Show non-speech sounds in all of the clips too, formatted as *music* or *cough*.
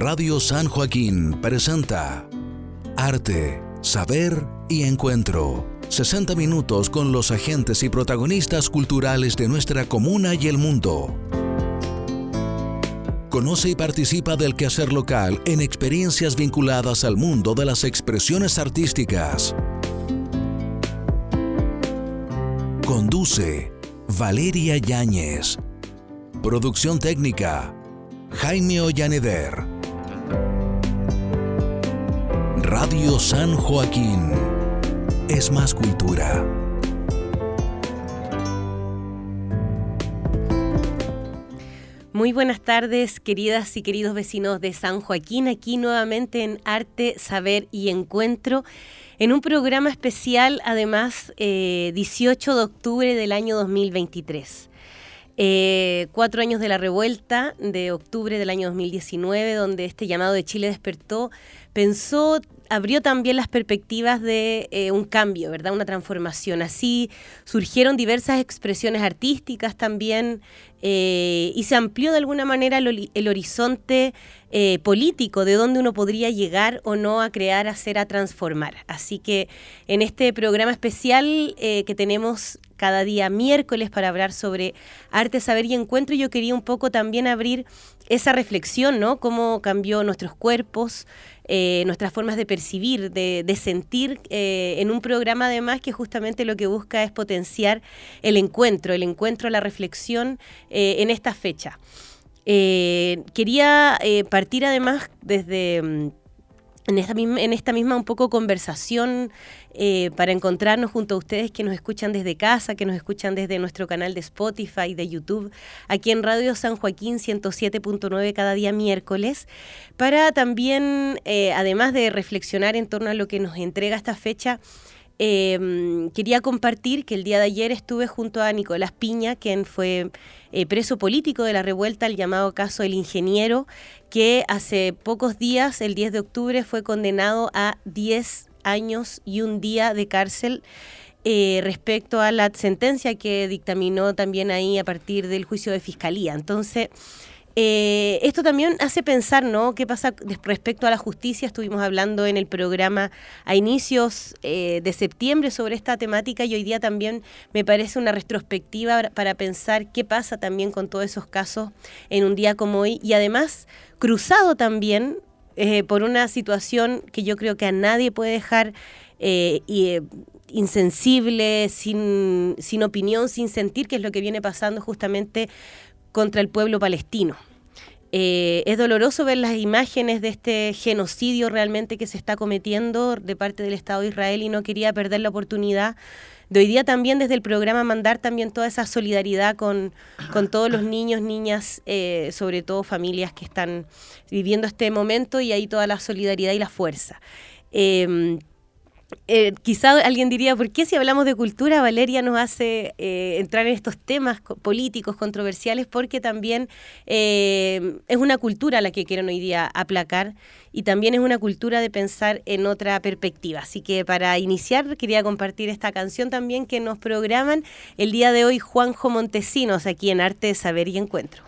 Radio San Joaquín presenta Arte, Saber y Encuentro. 60 minutos con los agentes y protagonistas culturales de nuestra comuna y el mundo. Conoce y participa del quehacer local en experiencias vinculadas al mundo de las expresiones artísticas. Conduce Valeria Yáñez. Producción técnica Jaime Ollaneder. Radio San Joaquín. Es más cultura. Muy buenas tardes, queridas y queridos vecinos de San Joaquín, aquí nuevamente en Arte, Saber y Encuentro, en un programa especial, además, 18 eh, de octubre del año 2023. Eh, cuatro años de la revuelta de octubre del año 2019, donde este llamado de Chile despertó, pensó, abrió también las perspectivas de eh, un cambio, ¿verdad? Una transformación. Así surgieron diversas expresiones artísticas también eh, y se amplió de alguna manera el, horizonte político de dónde uno podría llegar o no a crear, a hacer, a transformar. Así que en este programa especial que tenemos cada día miércoles para hablar sobre arte, saber y encuentro. Yo quería un poco también abrir esa reflexión, ¿no? Cómo cambió nuestros cuerpos, eh, nuestras formas de percibir, de, sentir, eh, en un programa además que justamente lo que busca es potenciar el encuentro, el encuentro, la reflexión eh, en esta fecha. quería partir además desde mm, en esta, misma, en esta misma un poco conversación eh, para encontrarnos junto a ustedes que nos escuchan desde casa, que nos escuchan desde nuestro canal de Spotify, de YouTube, aquí en Radio San Joaquín 107.9 cada día miércoles, para también, eh, además de reflexionar en torno a lo que nos entrega esta fecha, Em, quería compartir que el día de ayer estuve junto a Nicolás Piña, quien fue eh, preso político de la revuelta, el llamado caso El Ingeniero, que hace pocos días, el 10 de octubre, fue condenado a 10 años y un día de cárcel. Eh, respecto a la sentencia que dictaminó también ahí a partir del juicio de fiscalía. Entonces, eh, esto también hace pensar, ¿no? ¿Qué pasa respecto a la justicia? Estuvimos hablando en el programa a inicios eh, de septiembre sobre esta temática y hoy día también me parece una retrospectiva para pensar qué pasa también con todos esos casos en un día como hoy y además cruzado también eh, por una situación que yo creo que a nadie puede dejar insensible, sin, sin opinión, sin sentir, que es lo que viene pasando justamente contra el pueblo palestino. Eh, es doloroso ver las imágenes de este genocidio realmente que se está cometiendo de parte del Estado de Israel y no quería perder la oportunidad de hoy día también desde el programa mandar también toda esa solidaridad con, con todos los niños, niñas, eh, sobre todo familias que están viviendo este momento y ahí toda la solidaridad y la fuerza. Eh, eh, quizá alguien diría, ¿por qué si hablamos de cultura Valeria nos hace eh, entrar en estos temas políticos controversiales? Porque también eh, es una cultura la que quieren hoy día aplacar y también es una cultura de pensar en otra perspectiva. Así que para iniciar quería compartir esta canción también que nos programan el día de hoy Juanjo Montesinos aquí en Arte, Saber y Encuentro.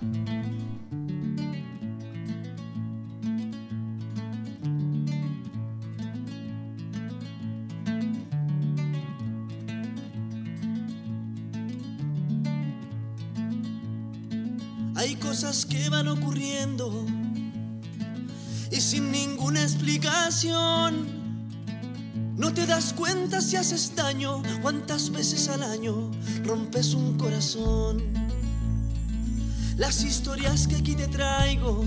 Cosas que van ocurriendo y sin ninguna explicación. No te das cuenta si haces daño, cuántas veces al año rompes un corazón. Las historias que aquí te traigo,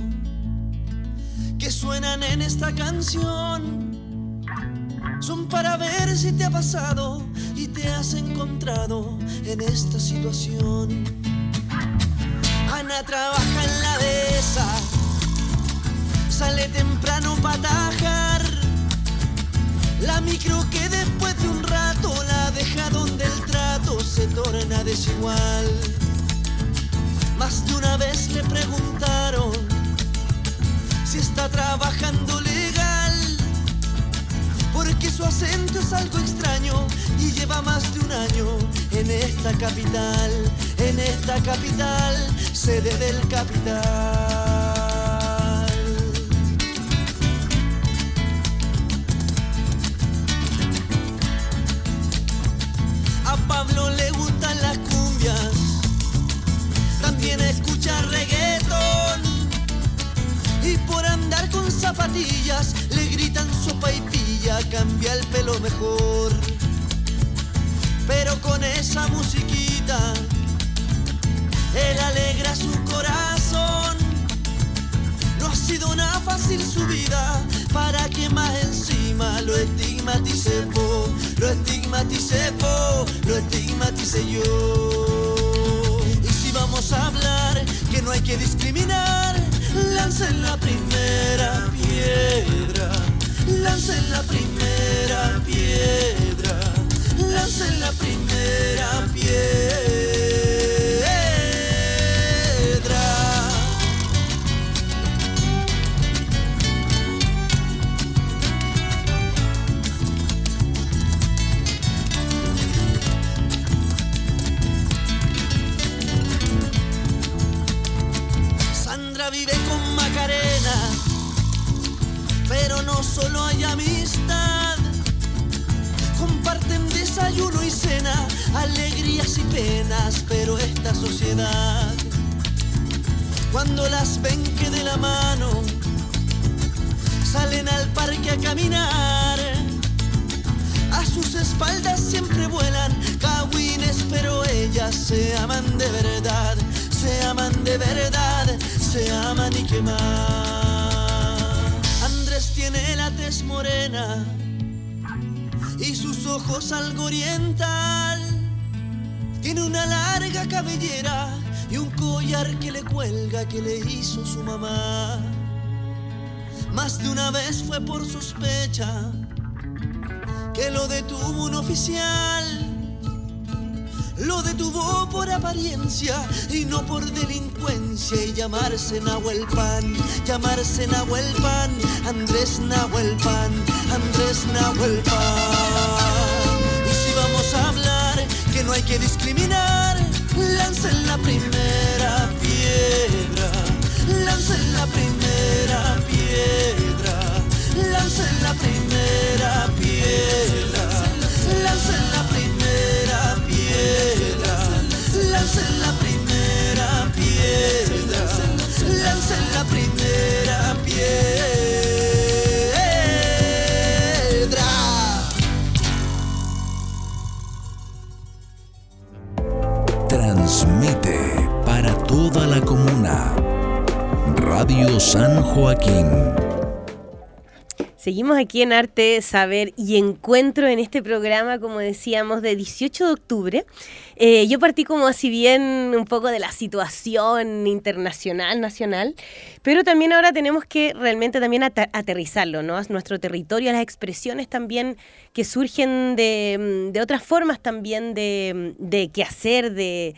que suenan en esta canción, son para ver si te ha pasado y te has encontrado en esta situación. Trabaja en la dehesa, sale temprano para tajar. La micro que después de un rato la deja donde el trato se torna desigual. Más de una vez le preguntaron si está trabajando porque su acento es algo extraño y lleva más de un año en esta capital, en esta capital, sede del capital. A Pablo le gustan las cumbias, también escucha reggaeton y por andar con zapatillas le pilla, cambia el pelo mejor. Pero con esa musiquita, él alegra su corazón. No ha sido nada fácil su vida para que más encima lo estigmatice vos, lo estigmatice vos, lo estigmatice yo. Y si vamos a hablar que no hay que discriminar, lancen la primera piedra, lancen la primera piedra, lancen la primera piedra. Pero no solo hay amistad. Comparten desayuno y cena, alegrías y penas, pero esta sociedad, cuando las ven que de la mano, salen al parque a caminar. A sus espaldas siempre vuelan cagüines, pero ellas se aman de verdad, se aman de verdad, se aman y qué. Tez morena y sus ojos algo oriental. Tiene una larga cabellera y un collar que le cuelga que le hizo su mamá. Más de una vez fue por sospecha que lo detuvo un oficial. Lo detuvo por apariencia y no por delincuencia y llamarse Nahuel Pan, llamarse Nahuel Pan, Andrés Nahuel Pan, Andrés Nahuel Pan. Y si vamos a hablar que no hay que discriminar, lancen la primera piedra, lancen la primera piedra, lancen la primera piedra, lancen la primera piedra, lancen Transmite para toda la comuna. Radio San Joaquín. Seguimos aquí en Arte, Saber y Encuentro en este programa, como decíamos, de 18 de octubre. Eh, yo partí como así bien un poco de la situación internacional, nacional, pero también ahora tenemos que realmente también aterrizarlo, ¿no? A nuestro territorio, las expresiones también que surgen de, de otras formas también de, de qué hacer, de,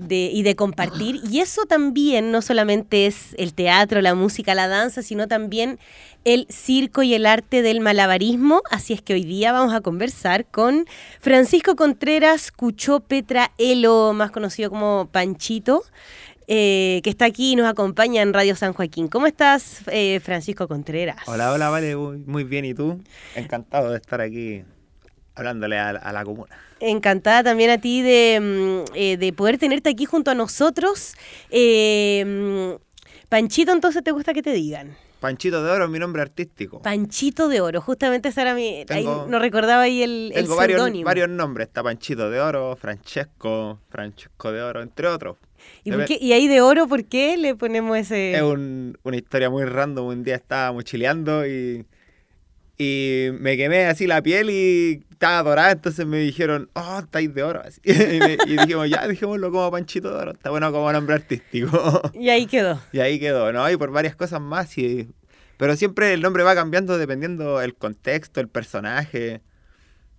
de- y de compartir. Y eso también no solamente es el teatro, la música, la danza, sino también el circo y el arte del malabarismo. Así es que hoy día vamos a conversar con Francisco Contreras Cuchó Petra Elo, más conocido como Panchito. eh, que está aquí y nos acompaña en Radio San Joaquín. ¿Cómo estás, eh, Francisco Contreras? Hola, hola, vale, muy bien. ¿Y tú? Encantado de estar aquí hablándole a, a la comuna. Encantada también a ti de, mm, eh, de poder tenerte aquí junto a nosotros. Eh, mm, Panchito, entonces, ¿te gusta que te digan? Panchito de Oro es mi nombre artístico. Panchito de Oro, justamente esa era mi... ahí Tengo- no recordaba ahí el, el Tengo varios, seudónimo. varios nombres. Está Panchito de Oro, Francesco, Francesco de Oro, entre otros. ¿Y, por qué- y ahí de oro, ¿por qué le ponemos ese...? Es un- una historia muy random. Un día estaba mochileando y, y me quemé así la piel y estaba dorada. Entonces me dijeron, oh, estáis de oro. así. *laughs* y, me- y dijimos, ya, dijémoslo como Panchito de Oro. Está bueno como nombre artístico. *laughs* Y ahí quedó. Y ahí quedó, ¿no? Y por varias cosas más. Y... Pero siempre el nombre va cambiando dependiendo el contexto, el personaje.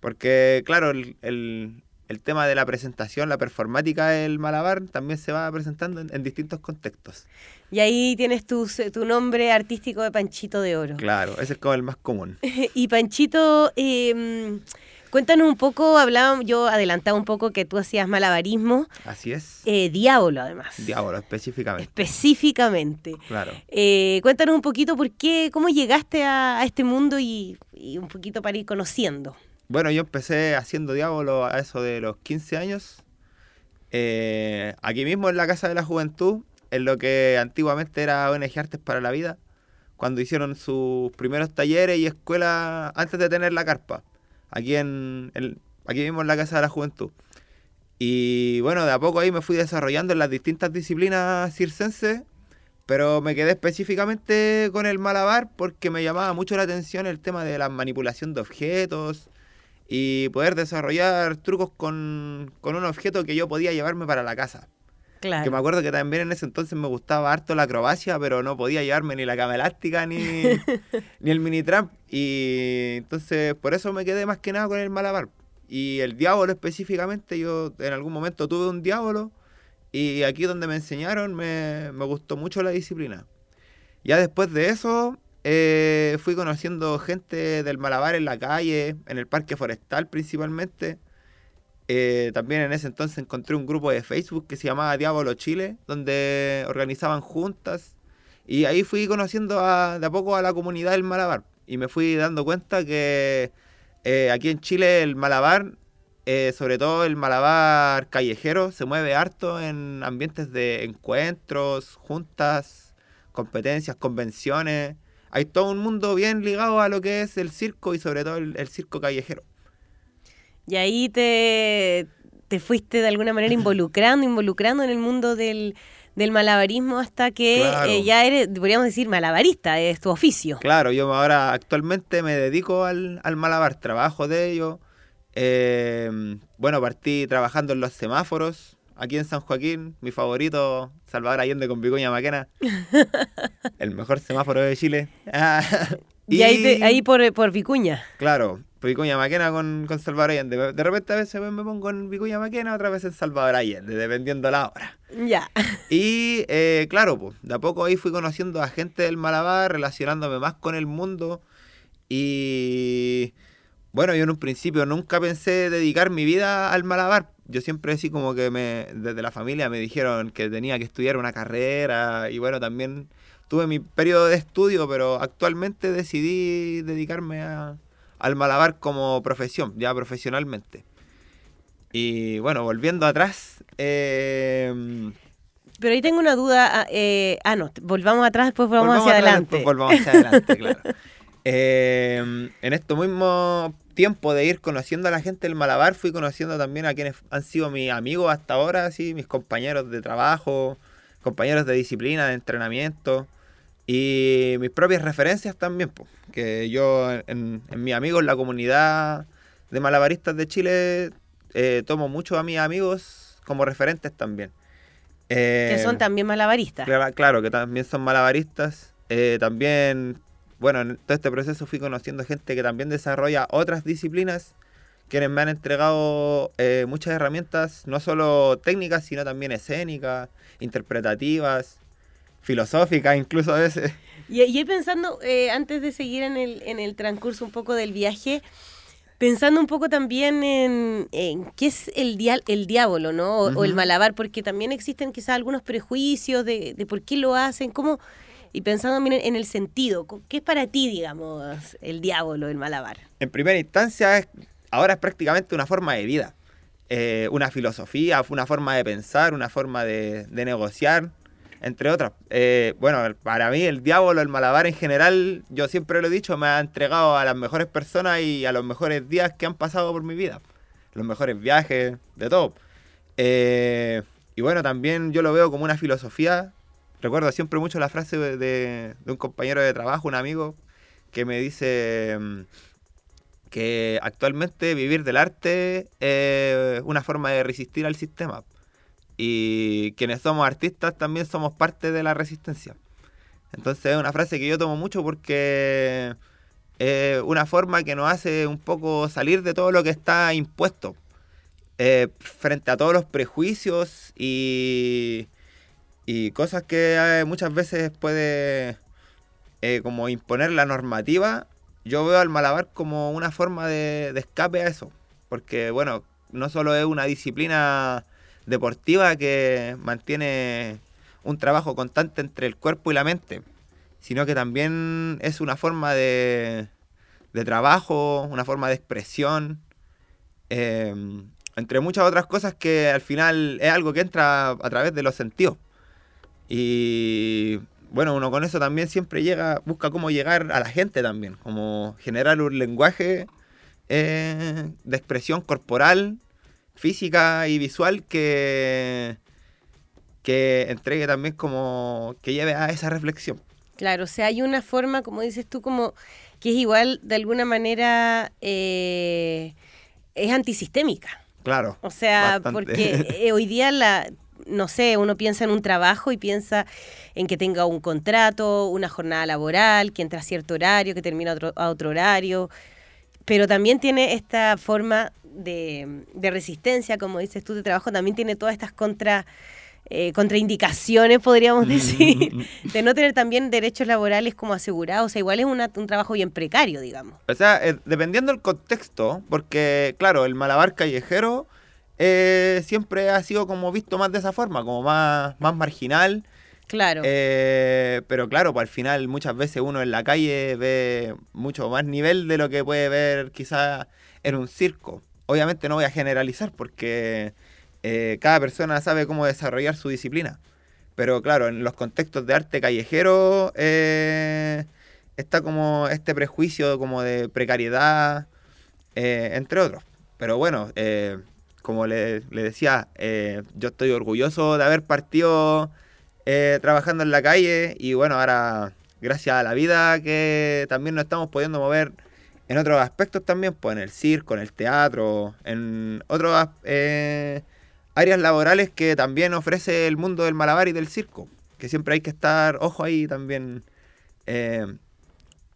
Porque, claro, el, el- el tema de la presentación, la performática del malabar también se va presentando en, en distintos contextos. Y ahí tienes tu, tu nombre artístico de Panchito de Oro. Claro, ese es como el más común. *laughs* Y Panchito, eh, cuéntanos un poco, hablábamos, yo adelantaba un poco que tú hacías malabarismo, Así es. eh, diablo además, Diablo, específicamente. específicamente. Claro. Eh, cuéntanos un poquito por qué, cómo llegaste a, a este mundo y, y un poquito para ir conociendo. Bueno, yo empecé haciendo diablo a eso de los 15 años. eh, aquí mismo en la Casa de la Juventud, en lo que antiguamente era ONG Artes para la Vida, cuando hicieron sus primeros talleres y escuelas antes de tener la carpa, aquí, en, aquí mismo en la Casa de la Juventud. Y bueno, de a poco ahí me fui desarrollando en las distintas disciplinas circenses, pero me quedé específicamente con el malabar porque me llamaba mucho la atención el tema de la manipulación de objetos y poder desarrollar trucos con, con un objeto que yo podía llevarme para la casa. Que me acuerdo que también en ese entonces me gustaba harto la acrobacia, pero no podía llevarme ni la cama elástica ni, *laughs* ni el mini tramp. Y entonces por eso me quedé más que nada con el malabar. Y el diablo específicamente, yo en algún momento tuve un diablo y aquí donde me enseñaron me, me gustó mucho la disciplina. Ya después de eso eh, fui conociendo gente del malabar en la calle, en el parque forestal principalmente eh, también en ese entonces encontré un grupo de Facebook que se llamaba Diablo Chile, donde organizaban juntas. Y ahí fui conociendo de a poco a la comunidad del Malabar. Y me fui dando cuenta que eh, aquí en Chile el Malabar, eh, sobre todo el Malabar callejero, se mueve harto en ambientes de encuentros, juntas, competencias, convenciones. Hay todo un mundo bien ligado a lo que es el circo y sobre todo el circo callejero. Y ahí te, te fuiste de alguna manera involucrando, involucrando en el mundo del, malabarismo hasta que eh, ya eres, podríamos decir, malabarista, es tu oficio. Claro, yo ahora actualmente me dedico al, al malabar, trabajo de ello. Em, bueno, partí trabajando en los semáforos aquí en San Joaquín, mi favorito, Salvador Allende con Vicuña Maquena, *laughs* el mejor semáforo de Chile. *laughs* y, ahí, ahí por, por Vicuña. Claro, Vicuña Maquena con, con Salvador Allende. De repente a veces me pongo en Vicuña Maquena, otra vez en Salvador Allende, dependiendo la hora. Ya. Y eh, claro, pues, de a poco ahí fui conociendo a gente del Malabar, relacionándome más con el mundo. Y bueno, yo en un principio nunca pensé dedicar mi vida al Malabar. Yo siempre así como que me, desde la familia me dijeron que tenía que estudiar una carrera y bueno, también tuve mi periodo de estudio, pero actualmente decidí dedicarme a, al malabar como profesión, ya profesionalmente. Y bueno, volviendo atrás. Eh, Pero ahí tengo una duda. ah, eh, ah no, volvamos atrás, después volvamos, hacia adelante. volvamos hacia adelante, *laughs* claro. Eh, en este mismo tiempo de ir conociendo a la gente del Malabar, fui conociendo también a quienes han sido mis amigos hasta ahora, sí, mis compañeros de trabajo, compañeros de disciplina, de entrenamiento. Y mis propias referencias también, pues, que yo en, en mis amigos, en la comunidad de malabaristas de Chile, eh, tomo muchos a mis amigos como referentes también. que son eh, también malabaristas. Claro, que también son malabaristas. Eh, también, bueno, en todo este proceso fui conociendo gente que también desarrolla otras disciplinas, quienes me han entregado muchas herramientas, no solo técnicas, sino también escénicas, interpretativas filosófica incluso a veces. Y, y pensando, eh, antes de seguir en el, en el transcurso un poco del viaje, pensando un poco también en, qué es el, dia el diablo, ¿no? O, el malabar, porque también existen quizás algunos prejuicios de, de por qué lo hacen, cómo... Y pensando también en, el sentido, ¿qué es para ti, digamos, el diablo, el malabar? En primera instancia, es, ahora es prácticamente una forma de vida, eh, una filosofía, una forma de pensar, una forma de, de negociar, entre otras. Eh, bueno, para mí el diablo, el malabar en general, yo siempre lo he dicho, me ha entregado a las mejores personas y a los mejores días que han pasado por mi vida. Los mejores viajes, de todo. Eh, y bueno, también yo lo veo como una filosofía. Recuerdo siempre mucho la frase de, un compañero de trabajo, un amigo, que me dice mm, que actualmente vivir del arte es una forma de resistir al sistema y quienes somos artistas también somos parte de la resistencia. Entonces es una frase que yo tomo mucho porque es una forma que nos hace un poco salir de todo lo que está impuesto. Eh, frente a todos los prejuicios y, y cosas que eh, muchas veces puede eh, como imponer la normativa, yo veo al malabar como una forma de escape a eso. Porque bueno, no solo es una disciplina deportiva que mantiene un trabajo constante entre el cuerpo y la mente, sino que también es una forma de, de trabajo, una forma de expresión. Em, entre muchas otras cosas que al final es algo que entra a través de los sentidos. Y bueno, uno con eso también siempre llega, busca cómo llegar a la gente también, como generar un lenguaje eh, de expresión corporal, física y visual que, que entregue también como que lleve a esa reflexión. Claro, o sea, hay una forma, como dices tú, como que es igual de alguna manera eh, es antisistémica. Claro. O sea, porque *laughs* eh, hoy día la no sé, uno piensa en un trabajo y piensa en que tenga un contrato, una jornada laboral, que entra a cierto horario, que termina a otro horario, pero también tiene esta forma de, resistencia, como dices tú, de trabajo, también tiene todas estas contra, eh, contraindicaciones, podríamos mm, decir, mm, mm. de no tener también derechos laborales como asegurados, o sea, igual es un trabajo bien precario, digamos. O sea, eh, dependiendo del contexto, porque claro, el malabar callejero eh, siempre ha sido como visto más de esa forma, como más, más marginal. Claro. Eh, pero claro, pues al final muchas veces uno en la calle ve mucho más nivel de lo que puede ver quizás en un circo. Obviamente no voy a generalizar porque eh, cada persona sabe cómo desarrollar su disciplina. Pero claro, en los contextos de arte callejero está como este prejuicio como de precariedad, entre otros. Pero bueno, como le, decía, eh, yo estoy orgulloso de haber partido eh, trabajando en la calle y bueno, ahora gracias a la vida que también nos estamos pudiendo mover en otros aspectos también, pues en el circo, en el teatro, en otras eh, áreas laborales que también ofrece el mundo del malabar y del circo, que siempre hay que estar, ojo ahí también,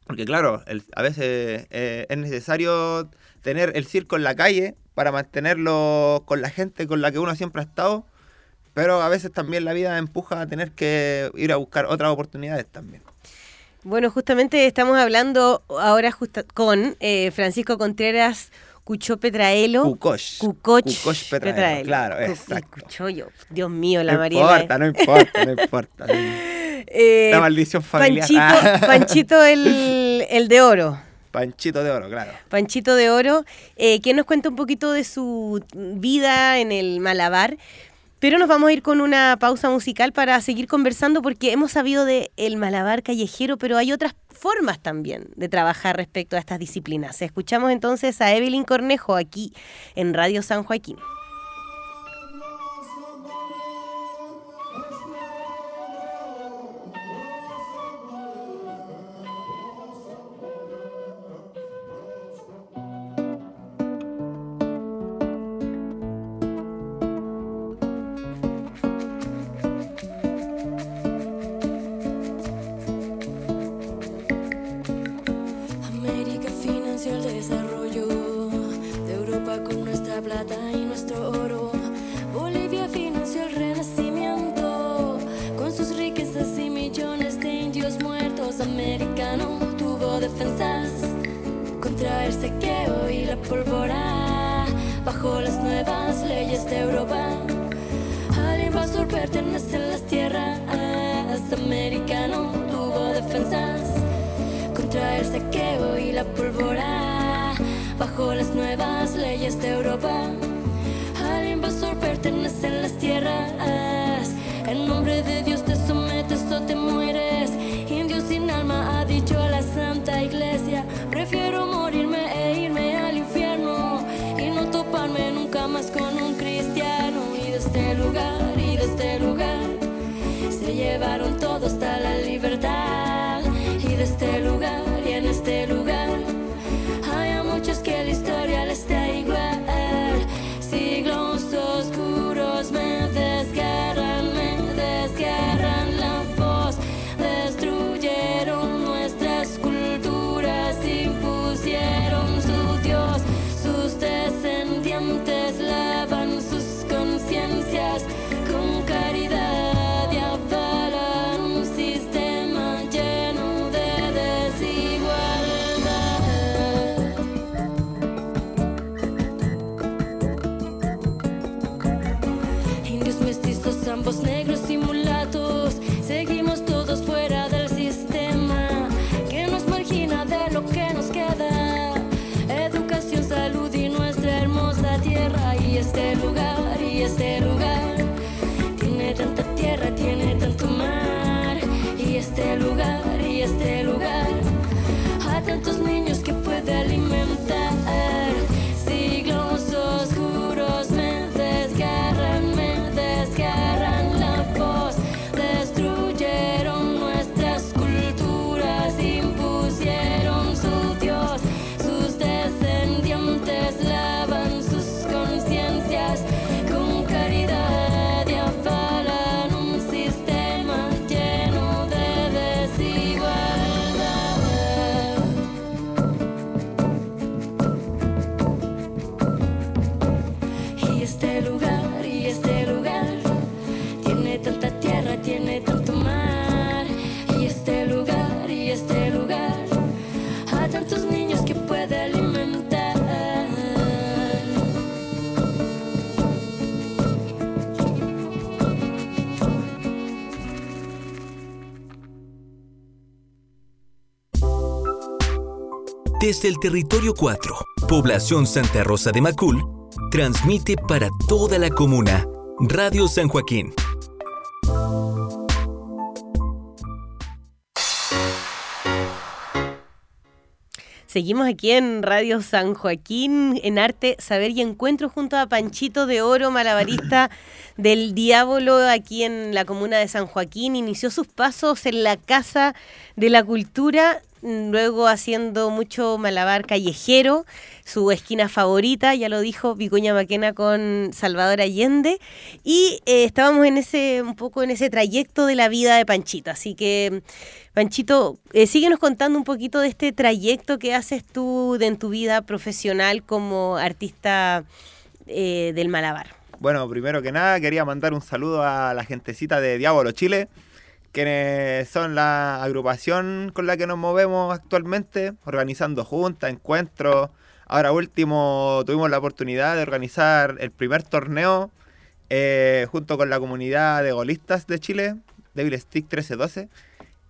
porque claro, a veces es necesario tener el circo en la calle para mantenerlo con la gente con la que uno siempre ha estado, pero a veces también la vida empuja a tener que ir a buscar otras oportunidades también. Bueno, justamente estamos hablando ahora con eh, Francisco Contreras Cucho Petraelo. Cucoch. Cucoch, Petraelo, Claro, exacto. Cuchoyo. Dios mío, la María. No importa, no importa, no *laughs* importa. Eh, la maldición familiar. Panchito, *laughs* Panchito el, el de oro. Panchito de Oro, claro. Panchito de Oro, eh, que nos cuenta un poquito de su vida en el Malabar. Pero nos vamos a ir con una pausa musical para seguir conversando porque hemos sabido de el malabar callejero, pero hay otras formas también de trabajar respecto a estas disciplinas. Escuchamos entonces a Evelyn Cornejo aquí en Radio San Joaquín. Desde el territorio 4, población Santa Rosa de Macul, transmite para toda la comuna Radio San Joaquín Seguimos aquí en Radio San Joaquín, en Arte, Saber y Encuentro, junto a Panchito de Oro, malabarista *laughs* del Diablo, aquí en la comuna de San Joaquín. Inició sus pasos en la Casa de la Cultura luego haciendo mucho malabar callejero, su esquina favorita, ya lo dijo Vicuña Maquena con Salvador Allende, y eh, estábamos en ese, un poco en ese trayecto de la vida de Panchito. Así que, Panchito, eh, síguenos contando un poquito de este trayecto que haces tú en tu vida profesional como artista eh, del malabar. Bueno, primero que nada quería mandar un saludo a la gentecita de Diablo Chile, quienes son la agrupación con la que nos movemos actualmente, organizando juntas, encuentros. Ahora último tuvimos la oportunidad de organizar el primer torneo eh, junto con la comunidad de golistas de Chile, Devil Stick 1312,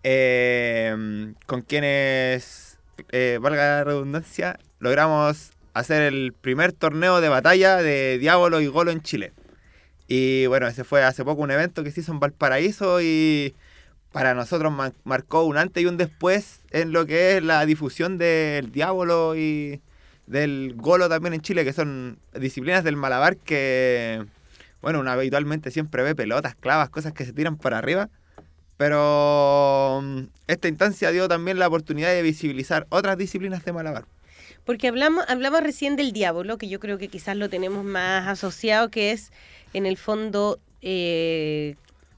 eh, con quienes, eh, valga la redundancia, logramos hacer el primer torneo de batalla de Diablo y Golo en Chile. Y bueno, ese fue hace poco un evento que se hizo en Valparaíso y para nosotros marcó un antes y un después en lo que es la difusión del diablo y del golo también en Chile, que son disciplinas del malabar que, bueno, uno habitualmente siempre ve pelotas, clavas, cosas que se tiran para arriba. Pero mm, esta instancia dio también la oportunidad de visibilizar otras disciplinas de malabar. Porque hablamos, hablamos recién del diablo, que yo creo que quizás lo tenemos más asociado, que es en el fondo eh,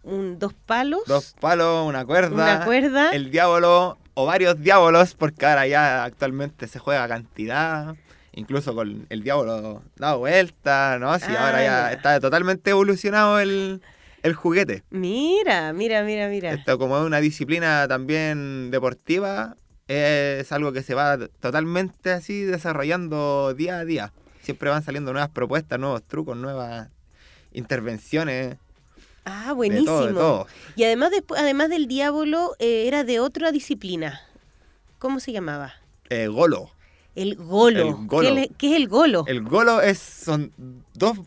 un, dos palos. Dos palos, una cuerda. Una cuerda. El diablo o varios diablos, porque ahora ya actualmente se juega cantidad. Incluso con el diablo dado vuelta, ¿no? Sí, ahora ya, ah, está totalmente evolucionado el, el juguete. Mira, mira, mira, mira. Esto como es una disciplina también deportiva, es algo que se va totalmente así desarrollando día a día. Siempre van saliendo nuevas propuestas, nuevos trucos, nuevas intervenciones. Ah, buenísimo. Y además, además del diablo, eh, era de otra disciplina. ¿Cómo se llamaba? Eh, golo. El golo. ¿Qué, es el golo? El golo es, son dos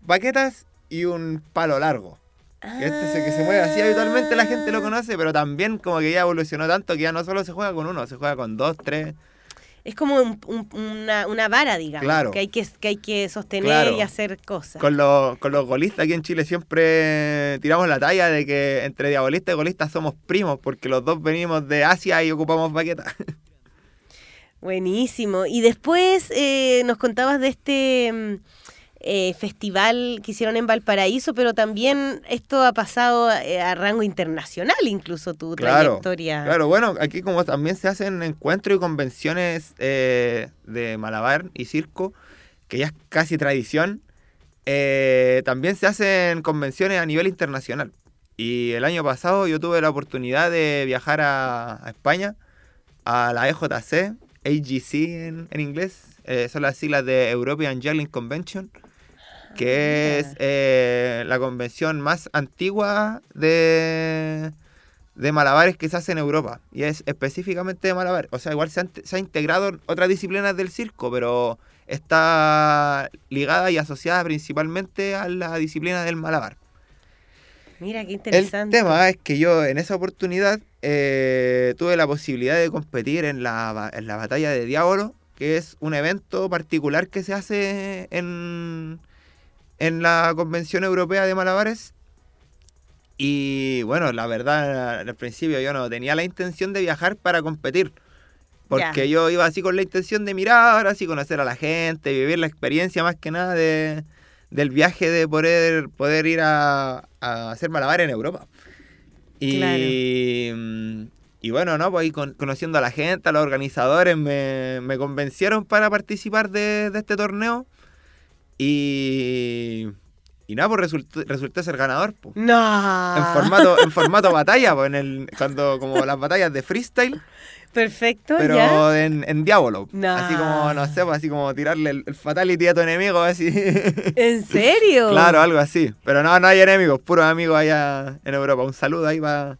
baquetas y un palo largo. Este es el que se mueve así habitualmente la gente lo conoce, pero también como que ya evolucionó tanto que ya no solo se juega con uno, se juega con dos, tres es como una, vara, digamos, que, hay que, que hay que sostener y hacer cosas. Con, los, con los golistas aquí en Chile siempre tiramos la talla de que entre diabolistas y golistas somos primos, porque los dos venimos de Asia y ocupamos baquetas. Buenísimo. Y después eh, nos contabas de este mm, eh, festival que hicieron en Valparaíso, pero también esto ha pasado eh, a, rango internacional, incluso tu trayectoria. Claro, bueno, aquí como también se hacen encuentros y convenciones eh, de malabar y circo, que ya es casi tradición, también se hacen convenciones a nivel internacional. Y el año pasado yo tuve la oportunidad de viajar a, España, a la EJC, AGC en, en inglés, son las siglas de European Juggling Convention que es eh, la convención más antigua de, de malabares que se hace en Europa. Y es específicamente de malabares. O sea, igual se, ha integrado otras disciplinas del circo, pero está ligada y asociada principalmente a la disciplina del malabar. Mira, qué interesante. El tema es que yo en esa oportunidad eh, tuve la posibilidad de competir en la, en la batalla de Diablo, que es un evento particular que se hace en, en la Convención Europea de Malabares. Y bueno, la verdad, al principio yo no tenía la intención de viajar para competir. Porque yo iba así con la intención de mirar, así conocer a la gente, vivir la experiencia más que nada de, del viaje de poder, poder ir a, hacer malabares en Europa. Y, y bueno, ¿no? Pues ahí conociendo a la gente, a los organizadores, me, me convencieron para participar de, de este torneo. Y. Y nada, pues resulté, ser ganador. Pues. No. En formato, en formato batalla, pues en el, cuando como las batallas de freestyle. Perfecto. Pero en, en Diablo. Así como, no sé, pues así como tirarle el, fatality a tu enemigo, así. ¿En *laughs* serio? claro, algo así. Pero no, no hay enemigos, puros amigos allá en Europa. Un saludo ahí para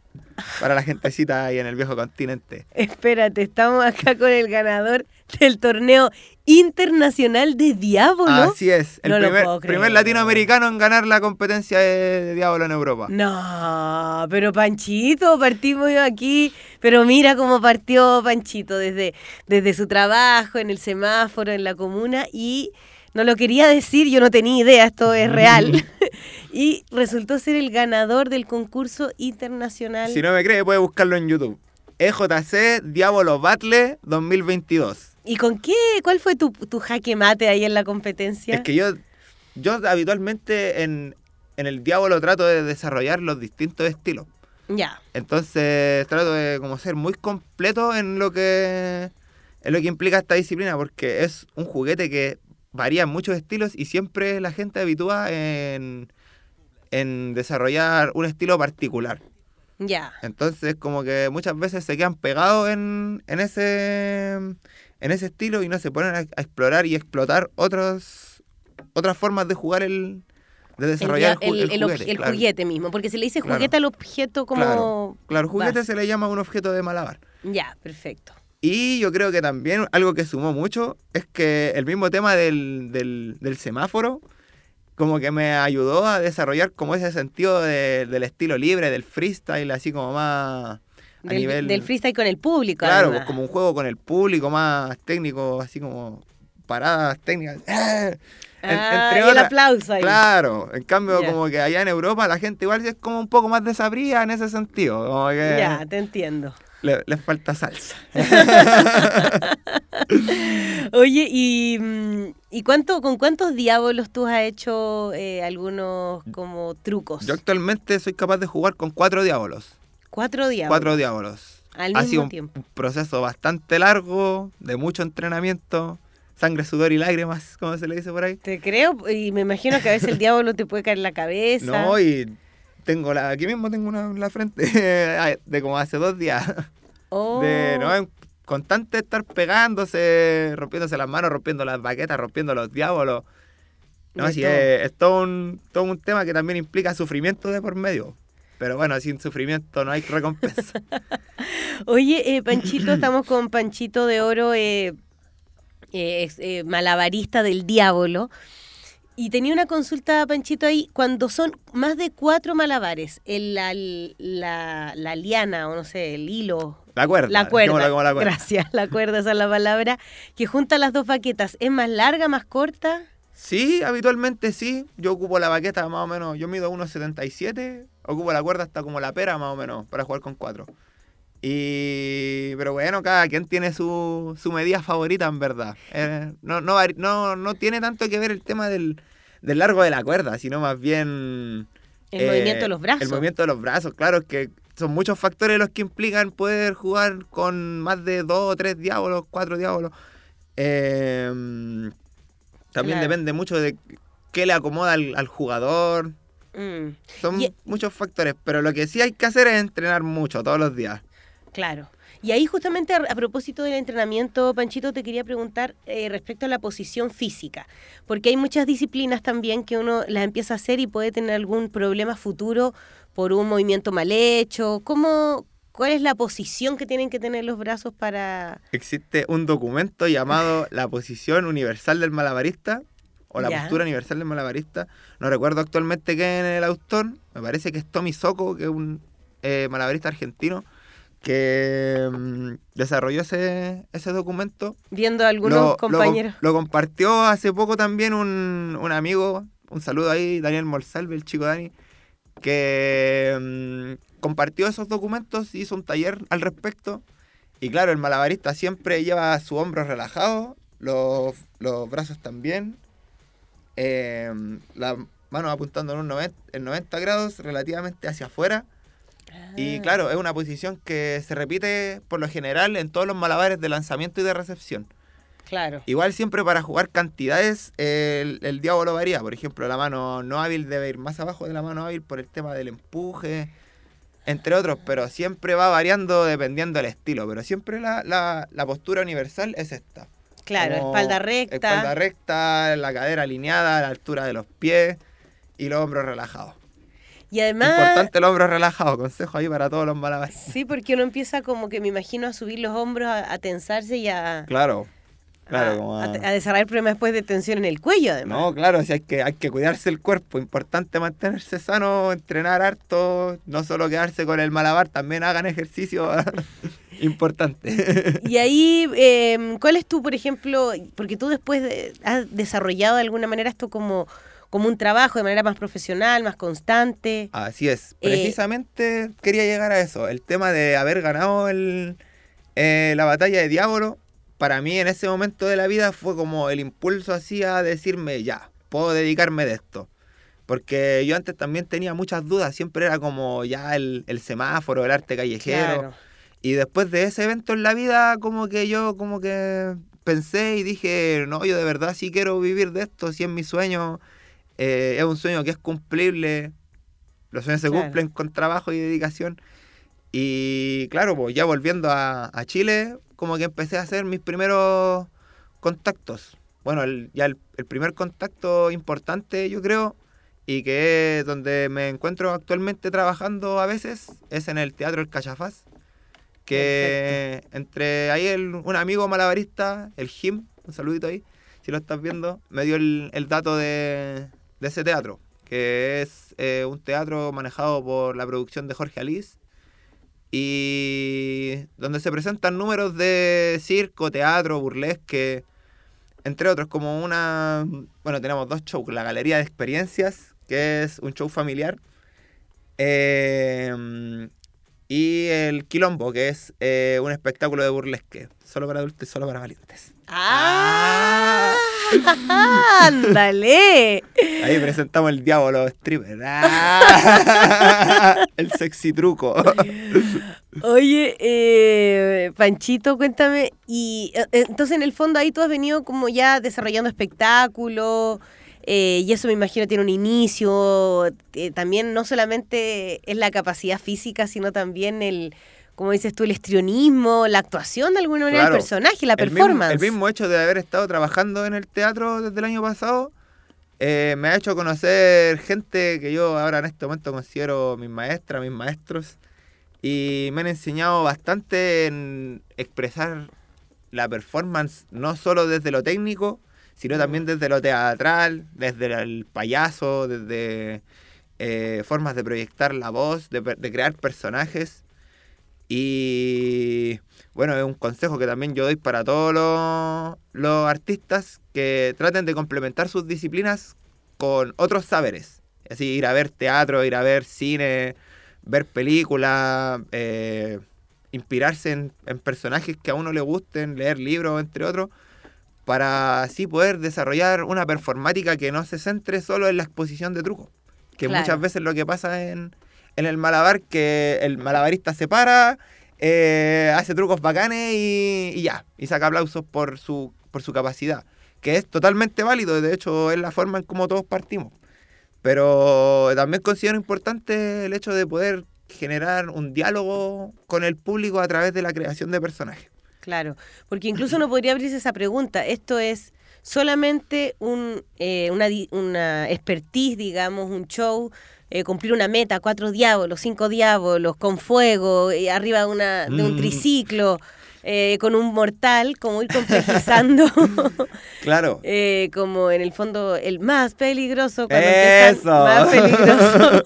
para la gentecita ahí en el viejo continente. Espérate, estamos acá con el ganador *laughs* del torneo internacional de Diablo. Así es, el No lo primer, puedo creer. primer latinoamericano en ganar la competencia de, de Diablo en Europa. No, pero Panchito, partimos aquí, pero mira cómo partió Panchito desde, desde su trabajo en el semáforo, en la comuna, y no lo quería decir, yo no tenía idea, esto es *laughs* real, *laughs* y resultó ser el ganador del concurso internacional. Si no me cree, puede buscarlo en YouTube. EJC Diablo Battle 2022. ¿Y con qué? ¿Cuál fue tu, tu jaque mate ahí en la competencia? Es que yo, yo habitualmente en, en el Diablo trato de desarrollar los distintos estilos. Ya, Entonces trato de como ser muy completo en lo que en lo que implica esta disciplina, porque es un juguete que varía en muchos estilos y siempre la gente habitúa en, en desarrollar un estilo particular. ya. Entonces como que muchas veces se quedan pegados en, en ese en ese estilo y no se ponen a, a explorar y explotar otros otras formas de jugar el de desarrollar el, el- el juguete. el claro. juguete mismo, porque se le dice Claro. juguete al objeto como... Claro, claro, juguete se le llama un objeto de malabar. Ya, perfecto. Y yo creo que también algo que sumó mucho es que el mismo tema del, del, del semáforo como que me ayudó a desarrollar como ese sentido de- del estilo libre, del freestyle, así como más a Del, nivel... del freestyle con el público. Claro, además. como un juego con el público más técnico, así como paradas técnicas. ¡Eh! *laughs* En- Ah, entre y el aplauso ahí. Claro, en cambio como que allá en Europa la gente igual es como un poco más desabrida en ese sentido, como que Ya, te entiendo. le- les falta salsa. *laughs* *laughs* Oye, ¿y, mm, ¿y cuánto, con cuántos diablos tú has hecho eh, algunos como trucos? Yo actualmente soy capaz de jugar con cuatro diablos. Cuatro diablos. Cuatro diablos. Al ha mismo sido un tiempo. proceso bastante largo, de mucho entrenamiento, sangre, sudor y lágrimas, como se le dice por ahí. Te creo, y me imagino que a veces el diablo te puede caer en la cabeza. No, y tengo la, aquí mismo tengo una en la frente *laughs* de como hace dos días. Oh. De no, en constante estar pegándose, rompiéndose las manos, rompiendo las baquetas, rompiendo los diablos. No, De sí, todo. es, es todo, un, todo un tema que también implica sufrimiento de por medio. Pero bueno, sin sufrimiento no hay recompensa. *laughs* Oye, eh, Panchito, estamos con Panchito de Oro, eh, eh, eh, malabarista del diablo. Y tenía una consulta, Panchito, ahí, cuando son más de cuatro malabares, el, la, la, la liana, o no sé, el hilo, La cuerda. la cuerda, dejémosla como la cuerda. gracias, la cuerda esa es la palabra, que junta las dos baquetas, ¿es más larga, más corta? Sí, habitualmente sí. Yo ocupo la baqueta más o menos, yo mido 1,77, ocupo la cuerda hasta como la pera más o menos para jugar con cuatro. Y pero bueno, cada quien tiene su, su medida favorita en verdad. Eh, no, no, vari- no, no tiene tanto que ver el tema del, del largo de la cuerda, sino más bien El eh, movimiento de los brazos. El movimiento de los brazos, claro, es que son muchos factores los que implican poder jugar con más de dos o tres diablos, cuatro diablos. Eh, también Claro. depende mucho de qué le acomoda al, al jugador. Mm, Son Y- muchos factores, pero lo que sí hay que hacer es entrenar mucho todos los días. Claro. Y ahí justamente a, a propósito del entrenamiento, Panchito, te quería preguntar eh, respecto a la posición física, porque hay muchas disciplinas también que uno las empieza a hacer y puede tener algún problema futuro por un movimiento mal hecho. ¿Cómo, ¿Cuál es la posición que tienen que tener los brazos para...? Existe un documento llamado la posición universal del malabarista o la Ya. postura universal del malabarista. No recuerdo actualmente quién es el autor. Me parece que es Tommy Socco, que es un eh, malabarista argentino que mm, desarrolló ese, ese documento. Viendo a algunos Lo- lo com- compañeros. Lo, compartió hace poco también un, un amigo, un saludo ahí, Daniel Morsalve, el chico Dani, que mm, compartió esos documentos, hizo un taller al respecto. Y claro, el malabarista siempre lleva su hombro relajado, los, los brazos también, eh, las manos apuntando en, un 90, en 90 grados relativamente hacia afuera. Y Ah, claro, es una posición que se repite por lo general en todos los malabares de lanzamiento y de recepción. Claro. Igual siempre para jugar cantidades el, el diablo varía. Por ejemplo, la mano no hábil debe ir más abajo de la mano hábil por el tema del empuje, entre otros, pero siempre va variando dependiendo del estilo. Pero siempre la, la- la postura universal es esta. Claro, espalda recta. Espalda recta, la cadera alineada a la altura de los pies y los hombros relajados. Y además... Importante el hombro relajado, consejo ahí para todos los malabares. Sí, porque uno empieza como que me imagino a subir los hombros, a, a tensarse y a, Claro, claro. a, como a- a- a desarrollar problemas después de tensión en el cuello, además. No, claro, si hay que, hay que cuidarse el cuerpo, importante mantenerse sano, entrenar harto, no solo quedarse con el malabar, también hagan ejercicio *laughs* importante. Y ahí, eh, ¿cuál es tú, por ejemplo, porque tú después de- has desarrollado de alguna manera esto como, como un trabajo de manera más profesional, más constante? Así es, Eh, precisamente quería llegar a eso, el tema de haber ganado el, eh, la batalla de Diablo, para mí en ese momento de la vida fue como el impulso así a decirme, ya, puedo dedicarme de esto. Porque yo antes también tenía muchas dudas, siempre era como ya el, el semáforo, el arte callejero. Claro. Y después de ese evento en la vida, como que yo como que pensé y dije, no, yo de verdad sí quiero vivir de esto, si es mi sueño, eh, es un sueño que es cumplible, los sueños se Claro. cumplen con trabajo y dedicación. Y claro, pues ya volviendo a, a Chile, como que empecé a hacer mis primeros contactos. Bueno, el- ya el, el primer contacto importante, yo creo, y que es donde me encuentro actualmente trabajando a veces, es en el Teatro El Cachafaz. Que entre ahí el- un amigo malabarista, el Jim, un saludito ahí, si lo estás viendo, me dio el, el dato de, de ese teatro, que es eh, un teatro manejado por la producción de Jorge Alice y donde se presentan números de circo, teatro, burlesque, entre otros, como una... Bueno, tenemos dos shows, la Galería de Experiencias, que es un show familiar, eh, y el Quilombo, que es eh, un espectáculo de burlesque, solo para adultos y solo para valientes. ¡Ah! *laughs* ¡Ándale! Ahí presentamos el diablo stripper. ¡Ah! *laughs* El sexy truco. Oye, eh, Panchito, cuéntame, y eh, entonces en el fondo ahí tú has venido como ya desarrollando espectáculos, eh, y eso me imagino tiene un inicio, eh, también no solamente es la capacidad física, sino también el, como dices tú, el histrionismo, la actuación de alguna manera Claro. del personaje, la El mismo- performance. El mismo, hecho de haber estado trabajando en el teatro desde el año pasado eh, me ha hecho conocer gente que yo ahora en este momento considero mis maestras, mis maestros, y me han enseñado bastante en expresar la performance, no solo desde lo técnico, sino también desde lo teatral, desde el payaso, desde eh, formas de proyectar la voz, de, de crear personajes. Y bueno, es un consejo que también yo doy para todos los, los artistas que traten de complementar sus disciplinas con otros saberes. Así, ir a ver teatro, ir a ver cine, ver películas, eh, inspirarse en, en personajes que a uno le gusten, leer libros, entre otros, para así poder desarrollar una performática que no se centre solo en la exposición de trucos. Que Claro. muchas veces lo que pasa en, en el malabar, que el malabarista se para, eh, hace trucos bacanes y, y ya, y saca aplausos por su, por su capacidad, que es totalmente válido, de hecho es la forma en cómo todos partimos. Pero también considero importante el hecho de poder generar un diálogo con el público a través de la creación de personajes. Claro, porque incluso uno podría abrirse esa pregunta. Esto es solamente un, eh, una, una expertise, digamos, un show, eh, cumplir una meta, cuatro diablos, cinco diablos, con fuego, eh, arriba de, una, de un Mm. triciclo, eh, con un mortal, como ir complejizando, *laughs* Claro. *laughs* eh, como en el fondo el más peligroso cuando Eso. más *laughs* peligroso.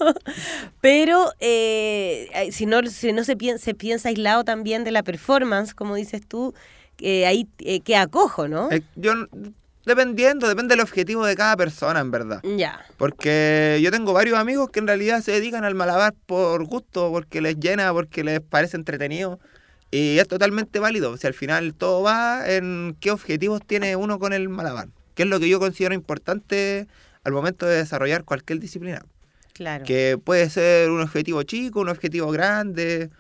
Pero eh, si no, si no se, piensa, se piensa aislado también de la performance, como dices tú, eh, ahí eh, queda cojo, ¿no? Yo, dependiendo, depende del objetivo de cada persona, en verdad. Ya, Porque yo tengo varios amigos que en realidad se dedican al malabar por gusto, porque les llena, porque les parece entretenido. Y es totalmente válido. Si al final todo va en qué objetivos tiene uno con el malabar. Que es lo que yo considero importante al momento de desarrollar cualquier disciplina. claro. Que puede ser un objetivo chico, un objetivo grande,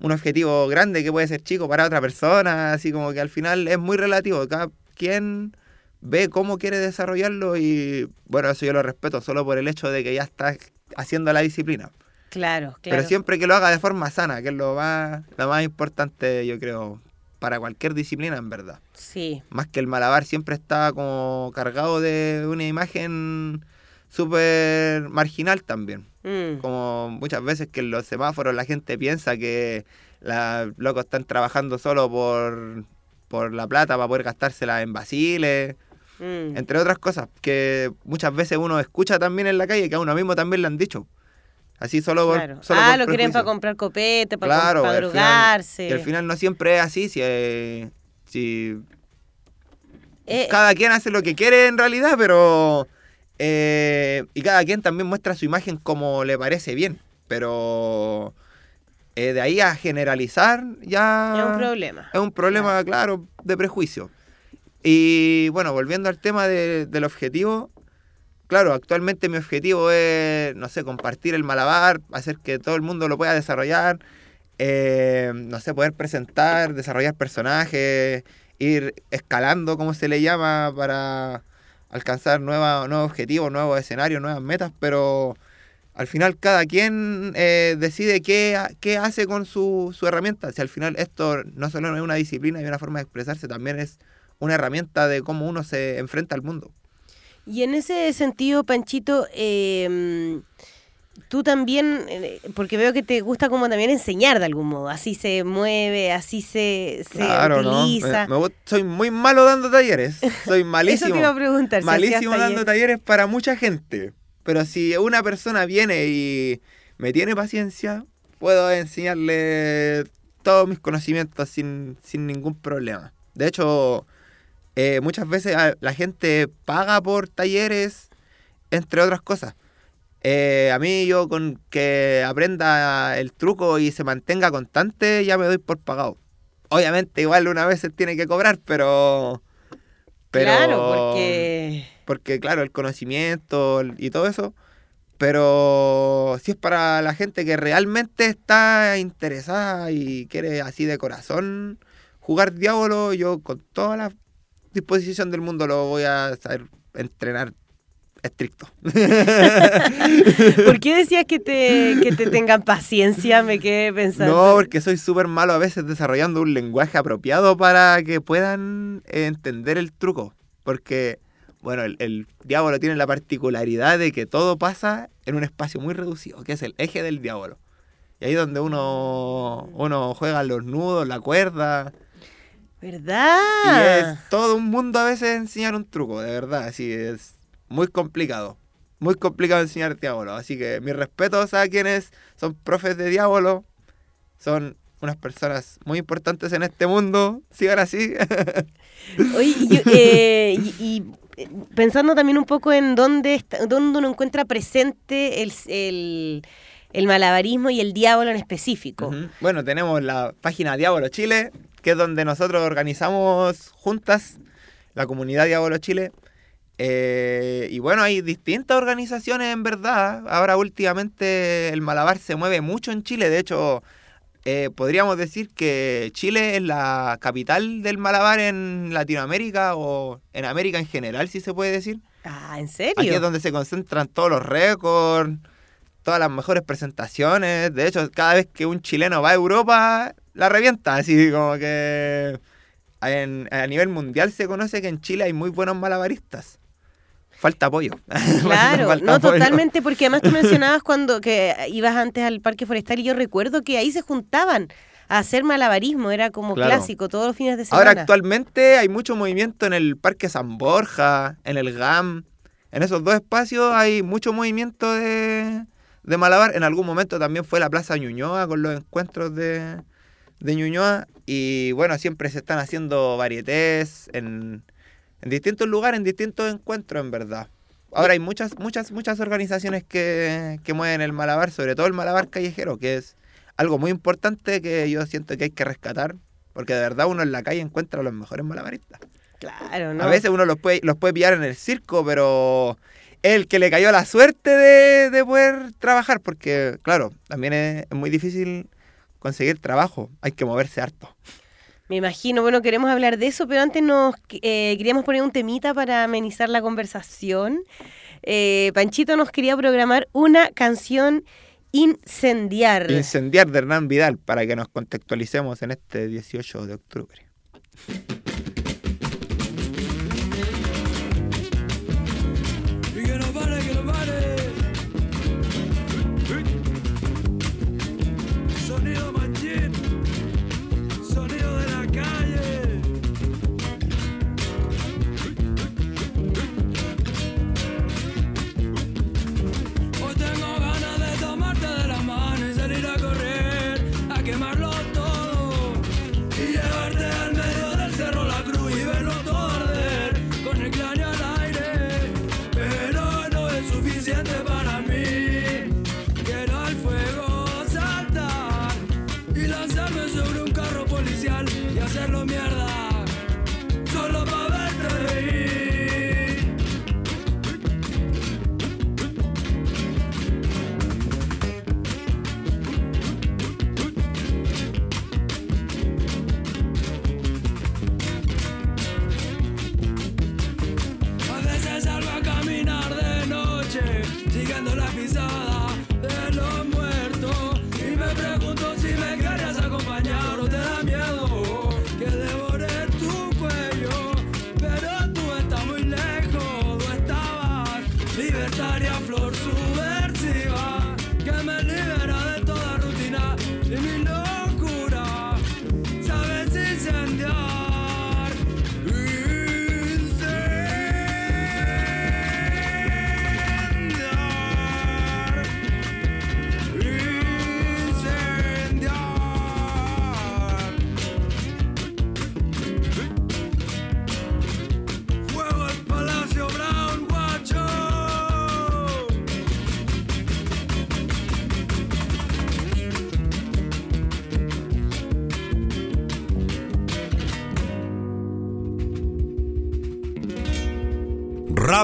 un objetivo grande que puede ser chico para otra persona. Así como que al final es muy relativo. Cada quien ve cómo quiere desarrollarlo y bueno, eso yo lo respeto solo por el hecho de que ya está haciendo la disciplina. Claro, claro. Pero siempre que lo haga de forma sana, que es lo más, lo más importante, yo creo, para cualquier disciplina, en verdad. Sí, Más que el malabar siempre está como cargado de una imagen súper marginal también. Mm. Como muchas veces que en los semáforos la gente piensa que los locos están trabajando solo por, por la plata para poder gastársela en basiles, Mm. entre otras cosas, que muchas veces uno escucha también en la calle, que a uno mismo también le han dicho. Así solo por, Claro. solo ah, por lo quieren para comprar copete, para, Claro, para al final-. Y al final no siempre es así, si, eh, si Eh, cada quien hace lo que quiere en realidad, pero... eh, y cada quien también muestra su imagen como le parece bien, pero... eh, de ahí a generalizar ya... es un problema. Es un problema, claro, de prejuicio. Y bueno, volviendo al tema de- del objetivo, claro, actualmente mi objetivo es, no sé, compartir el malabar, hacer que todo el mundo lo pueda desarrollar, eh, no sé, poder presentar, desarrollar personajes, ir escalando, como se le llama, para alcanzar nueva, nuevos objetivos, nuevos escenarios, nuevas metas, pero al final cada quien eh, decide qué, qué hace con su, su herramienta. Si al final esto no solo es una disciplina y una forma de expresarse, también es una herramienta de cómo uno se enfrenta al mundo. Y en ese sentido, Panchito, eh, tú también, eh, porque veo que te gusta como también enseñar de algún modo, así se mueve, así se, se Claro, ¿no? utiliza. Me- me gust- soy muy malo dando talleres. Soy *laughs* *laughs* Eso malísimo. te iba a preguntar. si malísimo dando taller. talleres para mucha gente. Pero si una persona viene y me tiene paciencia, puedo enseñarle todos mis conocimientos sin, sin ningún problema. De hecho, eh, muchas veces a- la gente paga por talleres, entre otras cosas. Eh, a mí yo con que aprenda el truco y se mantenga constante, ya me doy por pagado. Obviamente igual una vez se tiene que cobrar, pero... pero Claro, porque... porque claro, el conocimiento y todo eso, pero si es para la gente que realmente está interesada y quiere así de corazón jugar Diablo, yo con toda la disposición del mundo lo voy a saber entrenar estricto. *laughs* ¿Por qué decías que te, que te tengan paciencia? Me quedé pensando. No, porque soy súper malo a veces desarrollando un lenguaje apropiado para que puedan entender el truco. Porque, bueno, el, el diablo tiene la particularidad de que todo pasa en un espacio muy reducido, que es el eje del diablo. Y ahí es donde uno, uno juega los nudos, la cuerda. Y ¿Verdad? es todo un mundo a veces enseñar un truco, de verdad. Así es muy complicado. Muy complicado enseñar diablo. Así que mis respetos a quienes son profes de diablo. Son unas personas muy importantes en este mundo. Sigan así. *laughs* Oye, y, yo, *laughs* eh, y- y, pensando también un poco en dónde, está, dónde uno encuentra presente el, el, el malabarismo y el diablo en específico. Bueno, tenemos la página Diablo Chile, que es donde nosotros organizamos juntas la comunidad Diablo Chile. Eh, y bueno, hay distintas organizaciones en verdad. Ahora últimamente el malabar se mueve mucho en Chile. De hecho, eh, podríamos decir que Chile es la capital del malabar en Latinoamérica o en América en general, si se puede decir. Ah, ¿en serio? Aquí es donde se concentran todos los récords, todas las mejores presentaciones. De hecho, cada vez que un chileno va a Europa, la revienta. Así como que en- a nivel mundial se conoce que en Chile hay muy buenos malabaristas. Falta apoyo. *laughs* Claro, Falta no, apoyo. totalmente, porque además tú mencionabas cuando que ibas antes al parque forestal y yo recuerdo que ahí se juntaban a hacer malabarismo, era como Claro. clásico todos los fines de semana. Ahora actualmente hay mucho movimiento en el Parque San Borja, en el GAM. En esos dos espacios hay mucho movimiento de, de Malabar. En algún momento también fue la Plaza Ñuñoa con los encuentros de, de Ñuñoa. Y bueno, siempre se están haciendo varietés en, en distintos lugares, en distintos encuentros, en verdad. Ahora hay muchas, muchas, muchas organizaciones que, que mueven el Malabar, sobre todo el Malabar callejero, que es algo muy importante que yo siento que hay que rescatar, porque de verdad uno en la calle encuentra a los mejores malabaristas. Claro, ¿no? A veces uno los puede, los puede pillar en el circo, pero el que le cayó la suerte de, de poder trabajar, porque claro, también es, es muy difícil conseguir trabajo, hay que moverse harto. Me imagino, bueno, queremos hablar de eso, pero antes nos eh, queríamos poner un temita para amenizar la conversación. Eh, Panchito nos quería programar una canción incendiar. Incendiar de Hernán Vidal, para que nos contextualicemos en este 18 de octubre.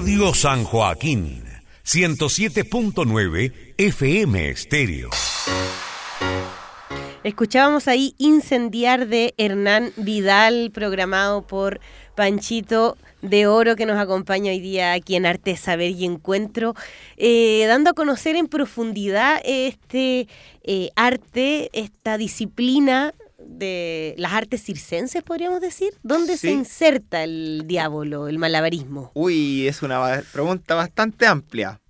Radio San Joaquín, 107.9 FM Estéreo. Escuchábamos ahí Incendiar de Hernán Vidal, programado por Panchito de Oro, que nos acompaña hoy día aquí en Arte, Saber y Encuentro, eh, dando a conocer en profundidad este eh, arte, esta disciplina de las artes circenses, podríamos decir. ¿Dónde se inserta el diablo, el malabarismo? Uy, es una pregunta bastante amplia.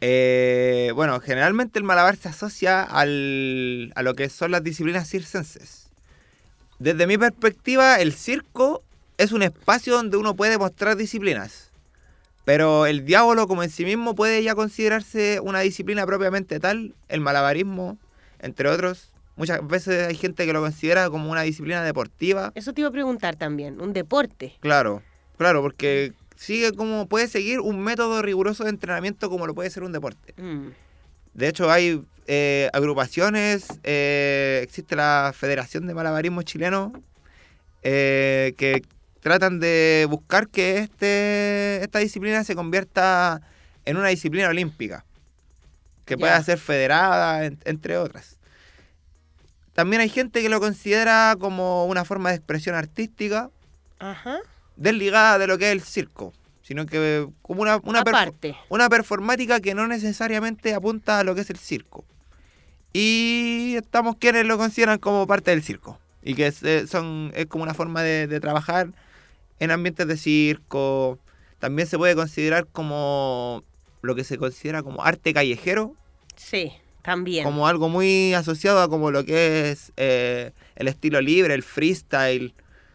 Eh, bueno, generalmente el malabar se asocia al- a lo que son las disciplinas circenses. Desde mi perspectiva, el circo es un espacio donde uno puede mostrar disciplinas. Pero el diablo como en sí mismo puede ya considerarse una disciplina propiamente tal, el malabarismo, entre otros. Muchas veces hay gente que lo considera como una disciplina deportiva. Eso te iba a preguntar también, un deporte. Claro, claro, porque sigue como puede seguir un método riguroso de entrenamiento como lo puede ser un deporte. Mm. De hecho, hay eh, agrupaciones, eh, existe la Federación de Malabarismo Chileno, eh, que tratan de buscar que este, esta disciplina se convierta en una disciplina olímpica, que pueda ser federada, en- entre otras. También hay gente que lo considera como una forma de expresión artística, Ajá. desligada de lo que es el circo, sino que como una, una, una performática que no necesariamente apunta a lo que es el circo. Y estamos quienes lo consideran como parte del circo. Y que es, eh, son, es como una forma de, de trabajar en ambientes de circo. También se puede considerar como lo que se considera como arte callejero, Sí, también. como algo muy asociado a como lo que es eh, el estilo libre, el freestyle,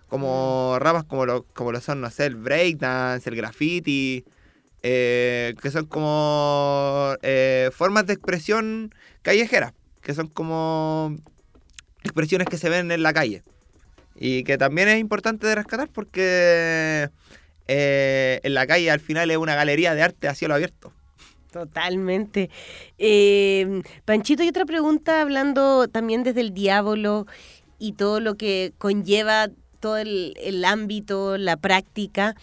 como ramas como lo, como lo son, no sé, el breakdance, el graffiti, eh, que son como eh, formas de expresión callejera, que son como expresiones que se ven en la calle. Y que también es importante de rescatar porque en la calle al final es una galería de arte a cielo abierto. Totalmente. Eh, Panchito, y otra pregunta, hablando también desde el diablo y todo lo que conlleva todo el, el ámbito, la práctica.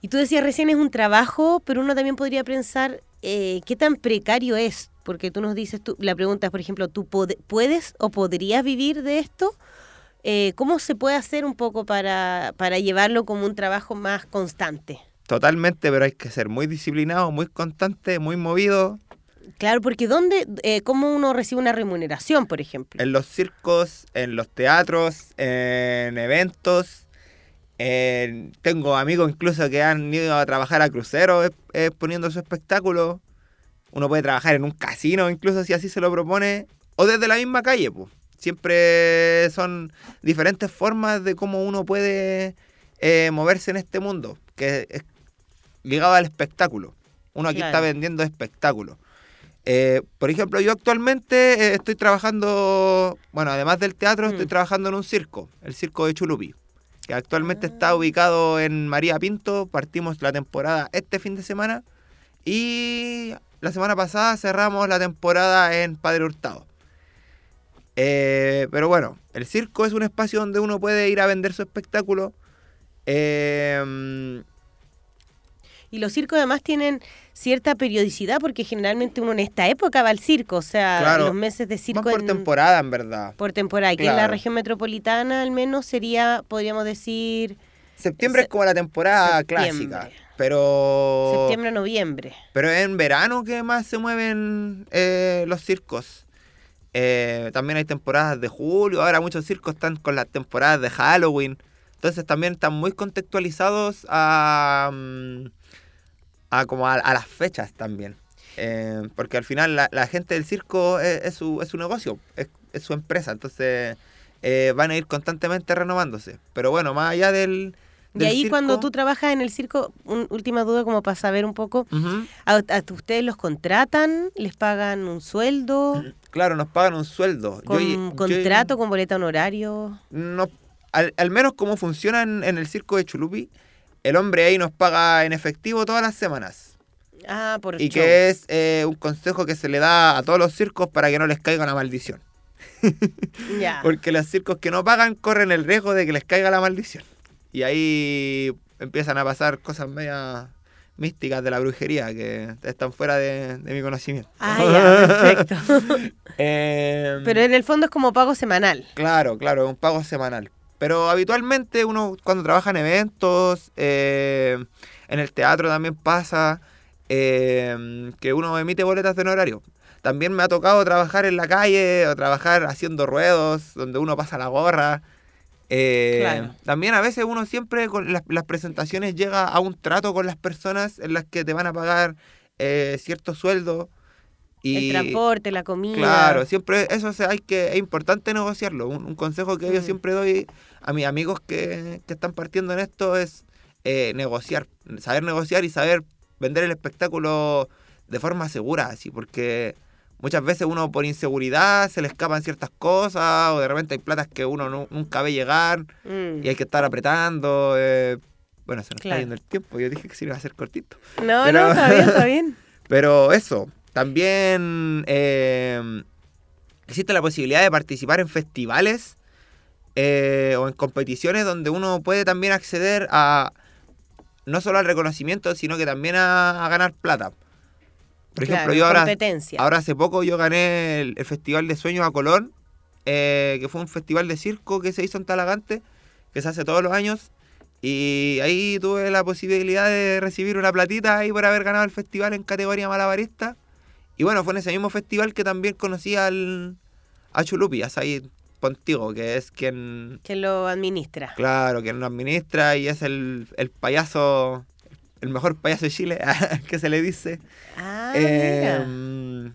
Y tú decías recién es un trabajo, pero uno también podría pensar eh, qué tan precario es, porque tú nos dices, tú, la pregunta es, por ejemplo, ¿tú puedes o podrías vivir de esto? Eh, ¿Cómo se puede hacer un poco para, para llevarlo como un trabajo más constante? Totalmente, pero hay que ser muy disciplinado, muy constante, muy movido. Claro, porque ¿dónde, eh, cómo uno recibe una remuneración, por ejemplo? En los circos, en los teatros, en eventos. en- tengo amigos incluso que han ido a trabajar a cruceros eh, eh, poniendo su espectáculo. Uno puede trabajar en un casino incluso si así se lo propone. O desde la misma calle, pues. siempre son diferentes formas de cómo uno puede eh, moverse en este mundo, que es ligado al espectáculo. Uno aquí está vendiendo espectáculo. Eh, por ejemplo, yo actualmente eh, estoy trabajando, bueno, además del teatro, estoy Mm. trabajando en un circo, el circo de Chulupi, que actualmente Ah. está ubicado en María Pinto. Partimos la temporada este fin de semana y la semana pasada cerramos la temporada en Padre Hurtado. Eh, pero bueno, el circo es un espacio donde uno puede ir a vender su espectáculo. Eh, Y los circos además tienen cierta periodicidad porque generalmente uno en esta época va al circo, o sea, Claro. los meses de circo van por en- temporada, en verdad. por temporada, que en la región metropolitana al menos sería, podríamos decir, Septiembre Se- es como la temporada septiembre. clásica. Pero. septiembre a noviembre. Pero es en verano que más se mueven eh, los circos. Eh, también hay temporadas de julio. Ahora muchos circos están con las temporadas de Halloween. Entonces también están muy contextualizados a, mm, a como a, a las fechas también. Eh, porque al final la, la gente del circo es, es su, es su negocio, es, es su empresa. Entonces eh, van a ir constantemente renovándose. Pero bueno, más allá del... Y ahí cuando tú trabajas en el circo, un- última duda como para saber un poco. ¿a, a ustedes los contratan? ¿Les pagan un sueldo? Claro, nos pagan un sueldo. ¿Con yo- contrato, con boleta honorario? no, al, al menos como funciona en, en el circo de Chulupi, el hombre ahí nos paga en efectivo todas las semanas. Ah, por Y show. que es eh, un consejo que se le da a todos los circos para que no les caiga la maldición. *laughs* Ya. Porque los circos que no pagan corren el riesgo de que les caiga la maldición. Y ahí empiezan a pasar cosas medias místicas de la brujería que están fuera de, de mi conocimiento. Ah, ya, perfecto. *laughs* Eh, Pero en el fondo es como pago semanal. Claro, claro, es un pago semanal. Pero habitualmente uno cuando trabaja en eventos, eh, en el teatro también pasa eh, que uno emite boletas de honorario. También me ha tocado trabajar en la calle o trabajar haciendo ruedos donde uno pasa la gorra. Eh, Claro. También a veces uno siempre con las, las presentaciones llega a un trato con las personas en las que te van a pagar eh, cierto sueldo. Y, El transporte, la comida. Claro, siempre eso se- hay que, es importante negociarlo. Un, un consejo que yo Mm. siempre doy a mis amigos que, que están partiendo en esto es eh, negociar, saber negociar y saber vender el espectáculo de forma segura, así, porque muchas veces uno por inseguridad se le escapan ciertas cosas o de repente hay platas que uno nu- nunca ve llegar Mm. y hay que estar apretando. eh, bueno, se nos Claro. está yendo el tiempo, yo dije que se iba a hacer cortito. No, Pero- no, está bien, está bien. *laughs* Pero eso, también eh, existe la posibilidad de participar en festivales eh, o en competiciones donde uno puede también acceder a no solo al reconocimiento, sino que también a, a ganar plata. Por ejemplo, Claro, yo ahora, ahora hace poco yo gané el, el Festival de Sueños a Colón, eh, que fue un festival de circo que se hizo en Talagante, que se hace todos los años. Y ahí tuve la posibilidad de recibir una platita ahí por haber ganado el festival en categoría malabarista. Y bueno, fue en ese mismo festival que también conocí al, a Chulupi, a Said Pontigo, que es quien, Que lo administra. claro, quien nos administra y es el, el payaso, el mejor payaso de Chile, *laughs* que se le dice. Ah, mira. Eh,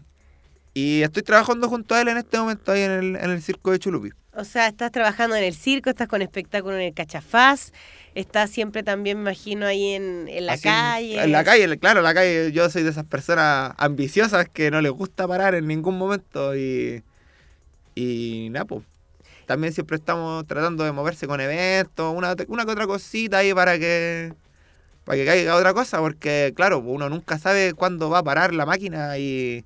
y estoy trabajando junto a él en este momento ahí en el, en el circo de Chulupi. O sea, estás trabajando en el circo, estás con espectáculo en el Cachafaz, estás siempre también, me imagino, ahí en, en la Así, calle. En la calle, claro, en la calle. Yo soy de esas personas ambiciosas que no les gusta parar en ningún momento y. Y nada, pues. También siempre estamos tratando de moverse con eventos, una, una que otra cosita ahí para que. Para que caiga otra cosa, porque claro, uno nunca sabe cuándo va a parar la máquina y.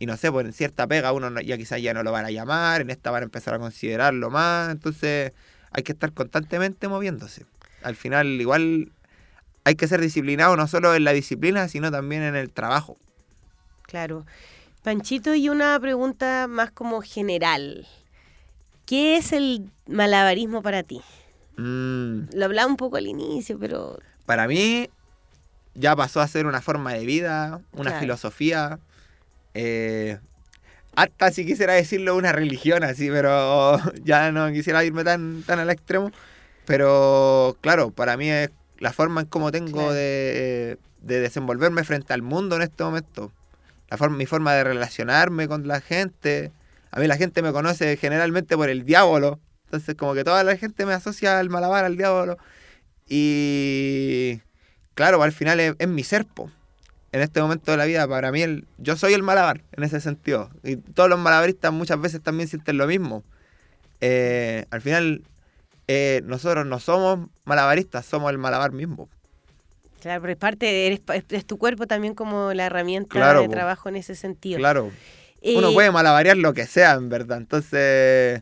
Y no sé, pues en cierta pega uno no- ya quizás ya no lo van a llamar, en esta van a empezar a considerarlo más, entonces hay que estar constantemente moviéndose. Al final igual hay que ser disciplinado no solo en la disciplina, sino también en el trabajo. Claro. Panchito, y una pregunta más como general. ¿Qué es el malabarismo para ti? Mm, Lo hablaba un poco al inicio, pero para mí ya pasó a ser una forma de vida, una Claro. filosofía, eh, hasta si quisiera decirlo una religión así, pero *laughs* ya no quisiera irme tan, tan al extremo. Pero claro, para mí es la forma en cómo tengo Claro. de, de desenvolverme frente al mundo en este momento. La forma, mi forma de relacionarme con la gente, A mí la gente me conoce generalmente por el diablo. Entonces como que toda la gente me asocia al malabar, al diablo. Y claro, al final es, es mi serpo. En este momento de la vida, para mí, el, yo soy el malabar en ese sentido. Y todos los malabaristas muchas veces también sienten lo mismo. Eh, al final, eh, nosotros no somos malabaristas, somos el malabar mismo. Claro, pero es parte, eres, es, tu cuerpo también como la herramienta Claro, de po. trabajo en ese sentido. Claro. Uno Eh, puede malabarear lo que sea, en verdad. Entonces,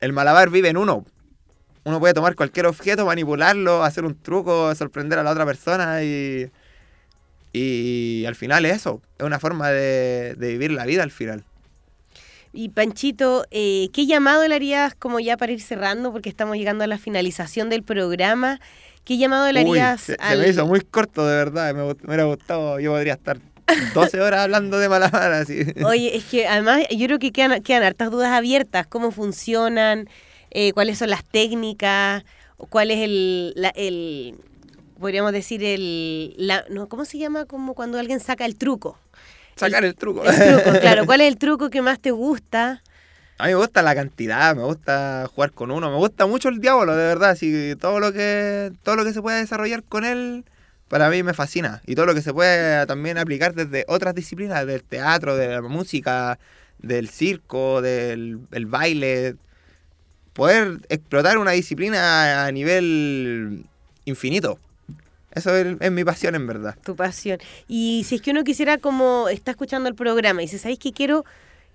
el malabar vive en uno. Uno puede tomar cualquier objeto, manipularlo, hacer un truco, sorprender a la otra persona y. Y al final es eso. Es una forma de, de vivir la vida al final. Y Panchito, eh, ¿qué llamado le harías como ya para ir cerrando? Porque estamos llegando a la finalización del programa. ¿Qué llamado le Uy, harías se, se al... me hizo muy corto, de verdad. Me, me hubiera gustado. Yo podría estar 12 horas hablando de malabar así. *laughs* Oye, es que además yo creo que quedan, quedan hartas dudas abiertas. ¿Cómo funcionan? Eh, ¿Cuáles son las técnicas? ¿Cuál es el, la- el podríamos decir, el... La, no, ¿Cómo se llama? Como cuando alguien saca el truco. Sacar el truco. El truco, *laughs* claro. ¿Cuál es el truco que más te gusta? A mí me gusta la cantidad, me gusta jugar con uno, me gusta mucho el diablo, de verdad. Así todo lo que todo lo que se puede desarrollar con él, para mí me fascina. Y todo lo que se puede también aplicar desde otras disciplinas, del teatro, de la música, del circo, del el baile. Poder explotar una disciplina a nivel infinito. Eso es, es mi pasión, en verdad. Tu pasión. Y si es que uno quisiera, como está escuchando el programa, y dice, ¿sabéis que quiero,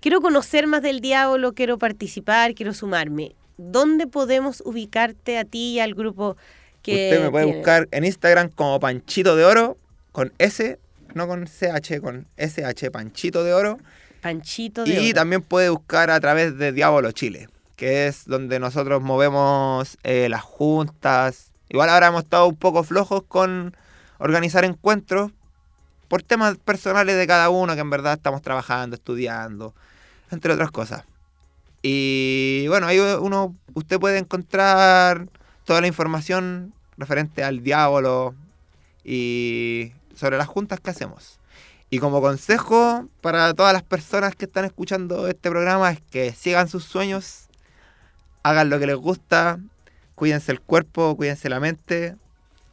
quiero conocer más del diablo, quiero participar, quiero sumarme? ¿Dónde podemos ubicarte a ti y al grupo que Usted me puede tiene? buscar en Instagram como Panchito de Oro, con S, no con CH, con SH, Panchito de Oro. Panchito de Y Oro. también puede buscar a través de Diablo Chile, que es donde nosotros movemos eh, las juntas. Igual ahora hemos estado un poco flojos con organizar encuentros por temas personales de cada uno, que en verdad estamos trabajando, estudiando, entre otras cosas. Y bueno, ahí uno, usted puede encontrar toda la información referente al diablo y sobre las juntas que hacemos. Y como consejo para todas las personas que están escuchando este programa es que sigan sus sueños, hagan lo que les gusta, cuídense el cuerpo, cuídense la mente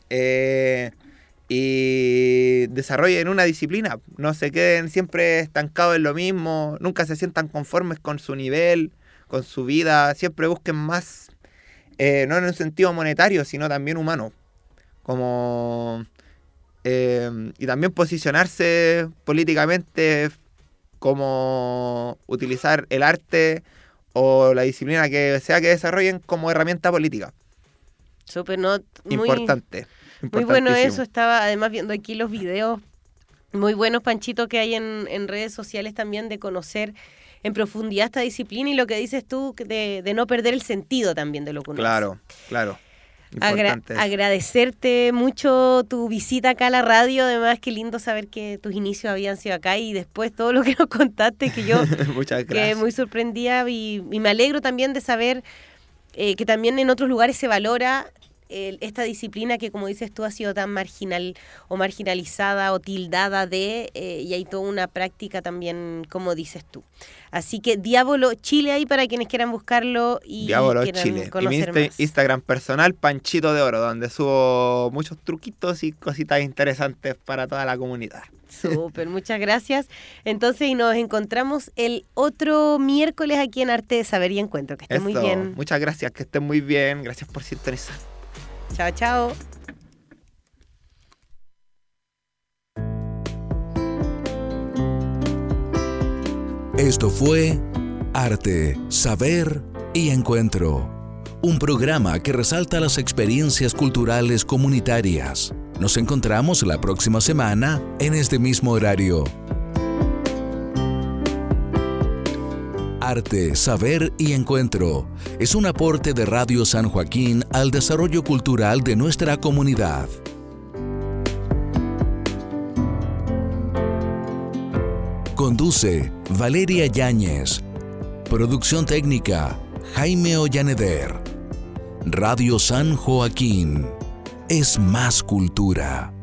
eh, y desarrollen una disciplina. No se queden siempre estancados en lo mismo, nunca se sientan conformes con su nivel, con su vida, siempre busquen más, eh, no en un sentido monetario, sino también humano. Como eh, y también posicionarse políticamente como utilizar el arte o la disciplina que sea que desarrollen como herramienta política. Súper, ¿no? Muy, Importante. Muy bueno eso, estaba además viendo aquí los videos muy buenos, Panchito, que hay en, en redes sociales también de conocer en profundidad esta disciplina y lo que dices tú de, de no perder el sentido también de lo que uno hace. Claro, claro. Agra- agradecerte mucho tu visita acá a la radio, además qué lindo saber que tus inicios habían sido acá y después todo lo que nos contaste, que yo *laughs* que muy sorprendida y, y me alegro también de saber eh, que también en otros lugares se valora el- esta disciplina que como dices tú ha sido tan marginal o marginalizada o tildada de eh, y hay toda una práctica también como dices tú. Así que Diablo Chile ahí para quienes quieran buscarlo y Diablo quieran Chile. Y mi conocer Insta- más. Instagram personal, Panchito de Oro, donde subo muchos truquitos y cositas interesantes para toda la comunidad. Súper, muchas gracias. Entonces, y nos encontramos el otro miércoles aquí en Arte de Saber y Encuentro. Que esté muy bien. Muchas gracias, que estén muy bien. Gracias por sintonizar. Chao, chao. Esto fue Arte, Saber y Encuentro, un programa que resalta las experiencias culturales comunitarias. Nos encontramos la próxima semana en este mismo horario. Arte, Saber y Encuentro es un aporte de Radio San Joaquín al desarrollo cultural de nuestra comunidad. Conduce Valeria Yáñez. Producción técnica Jaime Ollaneder. Radio San Joaquín es más cultura.